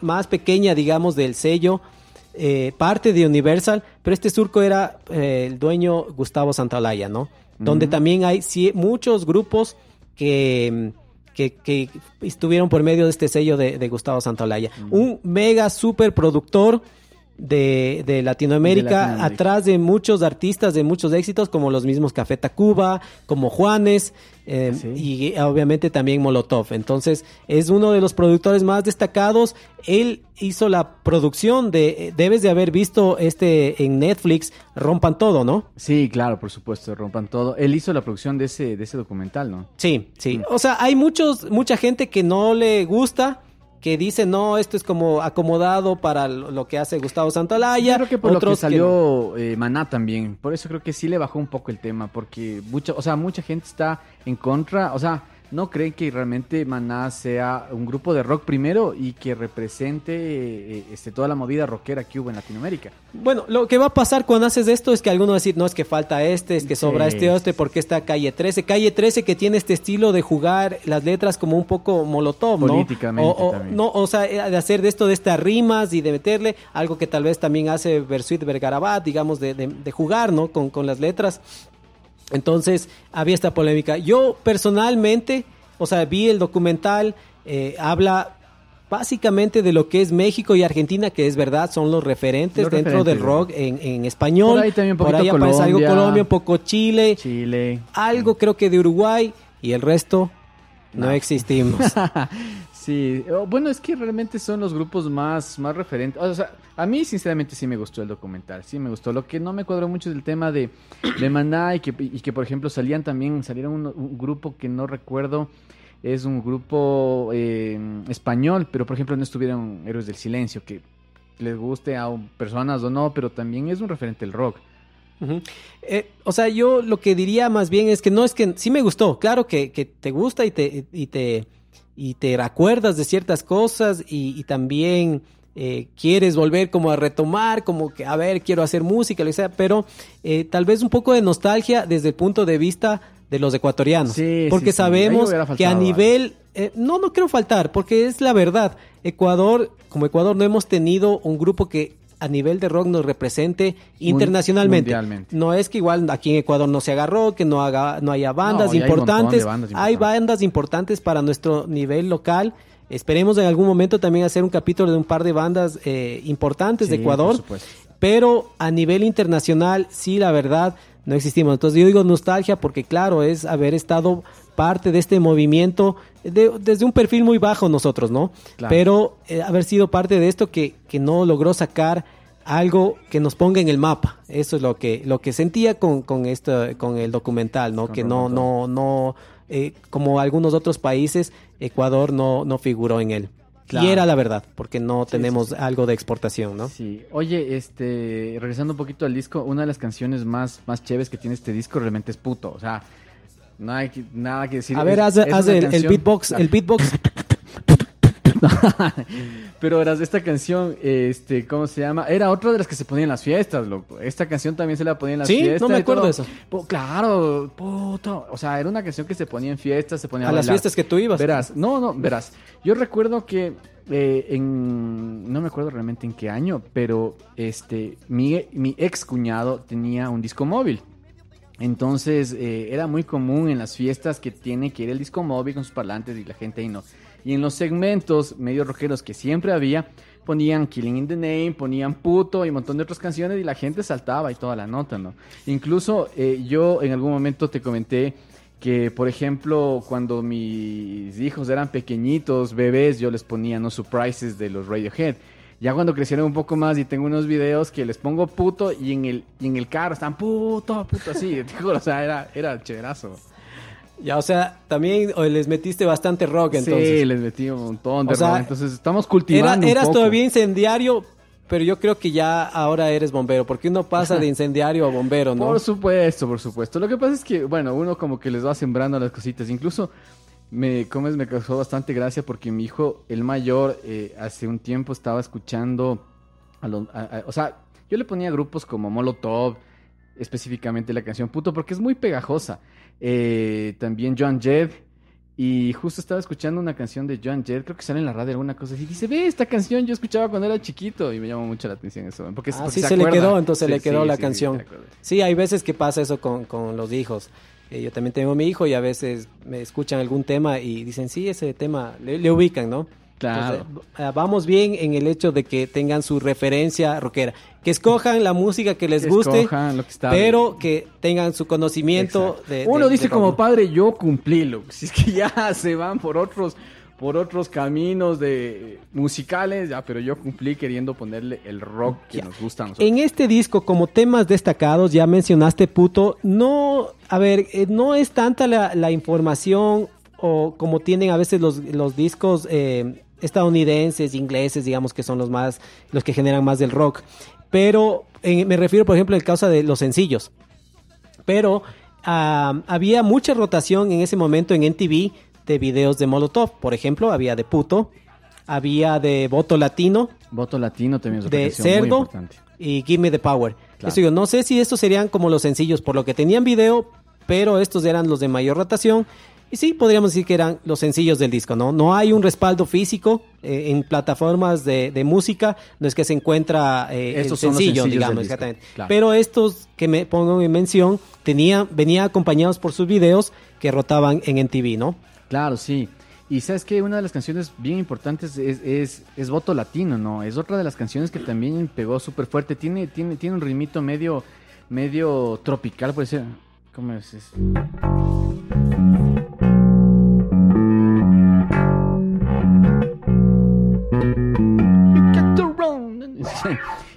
más pequeña, digamos, del sello eh, parte de Universal, pero este surco era eh, el dueño Gustavo Santaolalla, ¿no? Donde también hay muchos grupos que, que, estuvieron por medio de este sello de, Gustavo Santaolalla. Un mega super productor de, Latinoamérica, atrás de muchos artistas de muchos éxitos, como los mismos Café Tacuba, como Juanes, eh, ah, y obviamente también Molotov. Entonces, es uno de los productores más destacados. Él hizo la producción de, debes de haber visto este en Netflix, Rompan Todo, ¿no? Sí, claro, por supuesto, Rompan Todo. Él hizo la producción de ese, de ese documental, ¿no? Sí, sí. O sea, hay muchos, mucha gente que no le gusta que dice, no, esto es como acomodado para lo que hace Gustavo Santalaya. creo que por Otros lo que salió eh, Maná también. Por eso creo que sí le bajó un poco el tema, porque mucha, o sea, mucha gente está en contra, o sea, ¿No creen que realmente Maná sea un grupo de rock primero y que represente eh, este, toda la movida rockera que hubo en Latinoamérica? Bueno, lo que va a pasar cuando haces esto es que alguno va a decir, no, es que falta este, es que sobra este este, porque está Calle 13. Calle 13 que tiene este estilo de jugar las letras como un poco molotov, ¿no? Políticamente o, también. No, o sea, eh, de hacer de esto, de estas rimas y de meterle algo que tal vez también hace Versuit Vergarabat, digamos, de, de, jugar, ¿no? Con, con las letras. Entonces había esta polémica. Yo personalmente, o sea, vi el documental, eh, habla básicamente de lo que es México y Argentina, que es verdad, son los referentes dentro del rock en, español. Por ahí también un Por ahí aparece algo Colombia, un poco Chile, Chile. algo creo que de Uruguay y el resto no, no existimos. Sí, bueno, es que realmente son los grupos más, más referentes. O sea, a mí sinceramente sí me gustó el documental, sí me gustó. Lo que no me cuadró mucho es el tema de, de Maná y que, y que, por ejemplo, salían también, salieron un, grupo que no recuerdo, es un grupo eh, español, pero por ejemplo no estuvieron Héroes del Silencio, que les guste a personas o no, pero también es un referente del rock. Eh, o sea, yo lo que diría más bien es que no es que sí me gustó, claro que, que te gusta y te, y te y te acuerdas de ciertas cosas y, también eh, quieres volver como a retomar, como que, a ver, quiero hacer música, lo que sea, pero eh, tal vez un poco de nostalgia desde el punto de vista de los ecuatorianos. porque sabemos que a nivel... Eh, no, no quiero faltar, porque es la verdad. Ecuador, como Ecuador, no hemos tenido un grupo que a nivel de rock nos represente internacionalmente. No es que igual aquí en Ecuador no se agarró, que no haga, no haya bandas importantes. Hay, bandas importantes para nuestro nivel local. Esperemos en algún momento también hacer un capítulo de un par de bandas eh, importantes de Ecuador. Pero a nivel internacional, sí, la verdad, no existimos. Entonces yo digo nostalgia porque claro, es haber estado parte de este movimiento desde un perfil muy bajo nosotros, ¿no? Pero eh, haber sido parte de esto que, que no logró sacar algo que nos ponga en el mapa. Eso es lo que, lo que sentía con, con, esto, con el documental, ¿no? que no, no, no, eh, como algunos otros países, Ecuador no, no figuró en él. Y era la verdad, porque no tenemos algo de exportación, ¿no? Sí. Oye, este, regresando un poquito al disco, una de las canciones más, más chéveres que tiene este disco realmente es puto. O sea, no hay nada que decir. A ver, haz, el, beatbox, el beatbox. Pero verás, esta canción, este, ¿cómo se llama? Era otra de las que se ponían en las fiestas, loco. Esta canción también se la ponía en las fiestas. Sí, no me acuerdo de eso. claro, puto. O sea, era una canción que se ponía en fiestas, se ponía a, las fiestas que tú ibas. Verás, no, no, verás. Yo recuerdo que eh, en, no me acuerdo realmente en qué año, pero este, mi, mi ex cuñado tenía un disco móvil. Entonces eh, era muy común en las fiestas que tiene que ir el disco móvil con sus parlantes y la gente ahí no. Y en los segmentos medio rockeros que siempre había, ponían Killing in the Name, ponían Puto y un montón de otras canciones y la gente saltaba y toda la nota, ¿no? Incluso eh, yo en algún momento te comenté que, por ejemplo, cuando mis hijos eran pequeñitos, bebés, yo les ponía no surprises de los Radiohead. Ya cuando crecieron un poco más y tengo unos videos que les pongo puto y en el, en el carro están puto, puto así. o sea, era, era chéverazo. Ya, o sea, también les metiste bastante rock entonces. Sí, les metí un montón de rock. Entonces estamos cultivando. eras todavía incendiario, pero yo creo que ya ahora eres bombero, porque uno pasa de incendiario a bombero, ¿no? Por supuesto, por supuesto. Lo que pasa es que, bueno, uno como que les va sembrando las cositas. Incluso me, como es, me causó bastante gracia porque mi hijo, el mayor, eh, hace un tiempo estaba escuchando, a los- a- a- o sea, yo le ponía grupos como Molotov, específicamente la canción Puto, porque es muy pegajosa. Eh, también Joan Jett. Y justo estaba escuchando una canción de Joan Jett, creo que sale en la radio alguna cosa así. Dice, ve, esta canción yo escuchaba cuando era chiquito. Y me llamó mucho la atención eso. Porque, Ah, porque sí, se le quedó, entonces Sí, le quedó sí, la canción. Sí, hay veces que pasa eso con, con los hijos. Eh, yo también tengo mi hijo y a veces me escuchan algún tema y dicen, sí, ese tema, le, le ubican, ¿no? Claro. Entonces, eh, vamos bien en el hecho de que tengan su referencia rockera. Que escojan la música que les Que guste, escojan lo que está pero que tengan su conocimiento de... Uno de- dice de como padre, yo cumplí, lo Si es que ya se van por otros, por otros caminos de musicales, ya, pero yo cumplí queriendo ponerle el rock que Ya. nos gusta a nosotros. En este disco, como temas destacados, ya mencionaste puto, no, a ver, eh, no es tanta la, la información o como tienen a veces los, los discos eh, estadounidenses, ingleses, digamos que son los más, los que generan más del rock. Pero eh, me refiero, por ejemplo, al causa de los sencillos. Pero ah, había mucha rotación en ese momento en NTV de videos de Molotov. Por ejemplo, había de puto, había de voto latino, Voto latino también es de muy Cerdo importante. y Give Me the Power. Claro. Eso digo, no sé si estos serían como los sencillos, por lo que tenían video, pero estos eran los de mayor rotación. Y sí, podríamos decir que eran los sencillos del disco, ¿no? No hay un respaldo físico eh, en plataformas de, de música, no es que se encuentra eh, Estos el sencillo, digamos, exactamente. claro. Pero estos que me pongo en mención, tenía, venían acompañados por sus videos que rotaban en NTV, ¿no? Claro, sí. Y sabes que una de las canciones bien importantes es, es, es Voto Latino, ¿no? Es otra de las canciones que también pegó súper fuerte. Tiene, tiene, tiene un ritmito medio, medio tropical, puede ser. ¿Cómo es? Es-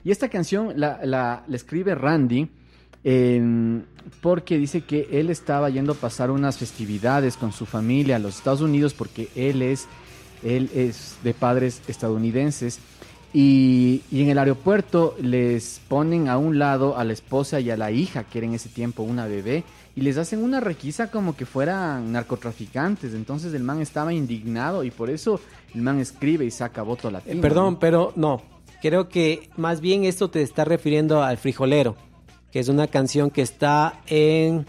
Y esta canción la, la- la escribe Randy en- porque dice que él estaba yendo a pasar unas festividades con su familia a los Estados Unidos porque él es, él es de padres estadounidenses y, y en el aeropuerto les ponen a un lado a la esposa y a la hija que era en ese tiempo una bebé y les hacen una requisa como que fueran narcotraficantes. Entonces el man estaba indignado y por eso el man escribe y saca voto Eh, latino. Perdón, ¿no? pero no. Creo que más bien esto te está refiriendo al Frijolero, que es una canción que está en,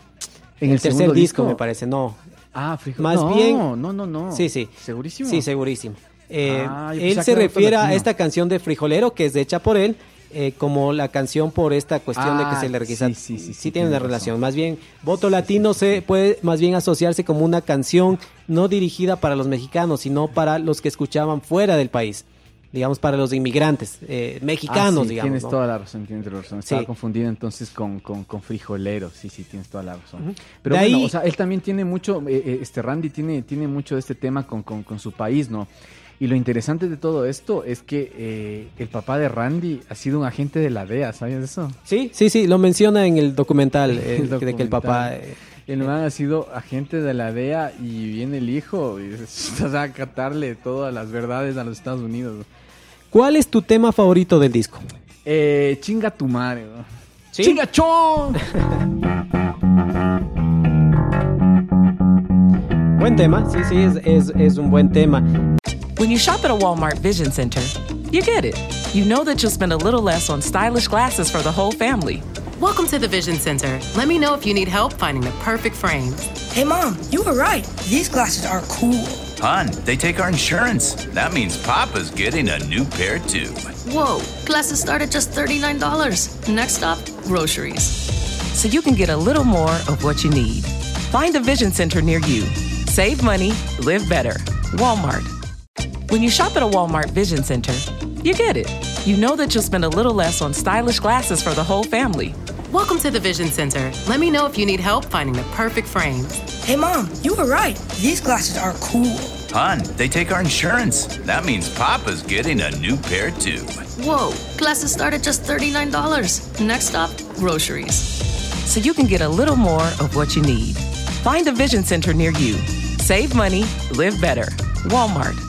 ¿En el, el tercer disco, disco? me parece. No. Ah, frijol. Más no, bien- No, no, no. Sí, sí. ¿Segurísimo? Sí, segurísimo. Eh, Ah, él se refiere a esta canción de Frijolero, que es hecha por él, eh, como la canción por esta cuestión de que Ah, se le requisa. sí, sí, sí, sí, tiene una relación. Más bien, voto latino se puede más bien asociarse como una canción no dirigida para los mexicanos, sino para los que escuchaban fuera del país. Digamos, para los inmigrantes, eh, mexicanos, Ah, sí, digamos. Tienes ¿no? toda la razón, tienes toda la razón. Estaba Sí. confundido entonces con, con, con frijolero. Sí, sí, tienes toda la razón. Pero De bueno, ahí- o sea, él también tiene mucho, eh, eh, este Randy tiene, tiene mucho de este tema con, con, con su país, ¿no? Y lo interesante de todo esto es que eh, el papá de Randy ha sido un agente de la DEA, ¿sabías eso? Sí, sí, sí, lo menciona en el documental, eh, El de que el papá... documental. El man ha sido agente de la DEA y viene el hijo y o sea, a catarle todas las verdades a los Estados Unidos. ¿Cuál es tu tema favorito del disco? Eh, chinga tu madre, ¿no? ¿Sí? ¡Chingachón! Buen tema, sí, sí, es, es, es un buen tema. When you shop at a Walmart Vision Center, you get it. You know that you'll spend a little less on stylish glasses for the whole family. Welcome to the Vision Center. Let me know if you need help finding the perfect frames. Hey, Mom, you were right. These glasses are cool. Hun, they take our insurance. That means Papa's getting a new pair too. Whoa, glasses start at just $39. Next stop, groceries. So you can get a little more of what you need. Find a Vision Center near you. Save money, live better. Walmart. When you shop at a Walmart Vision Center, you get it. You know that you'll spend a little less on stylish glasses for the whole family. Welcome to the Vision Center. Let me know if you need help finding the perfect frames. Hey, Mom, you were right. These glasses are cool. Hun, they take our insurance. That means Papa's getting a new pair too. Whoa, glasses start at just $39. Next stop, groceries. So you can get a little more of what you need. Find a Vision Center near you. Save money, live better. Walmart.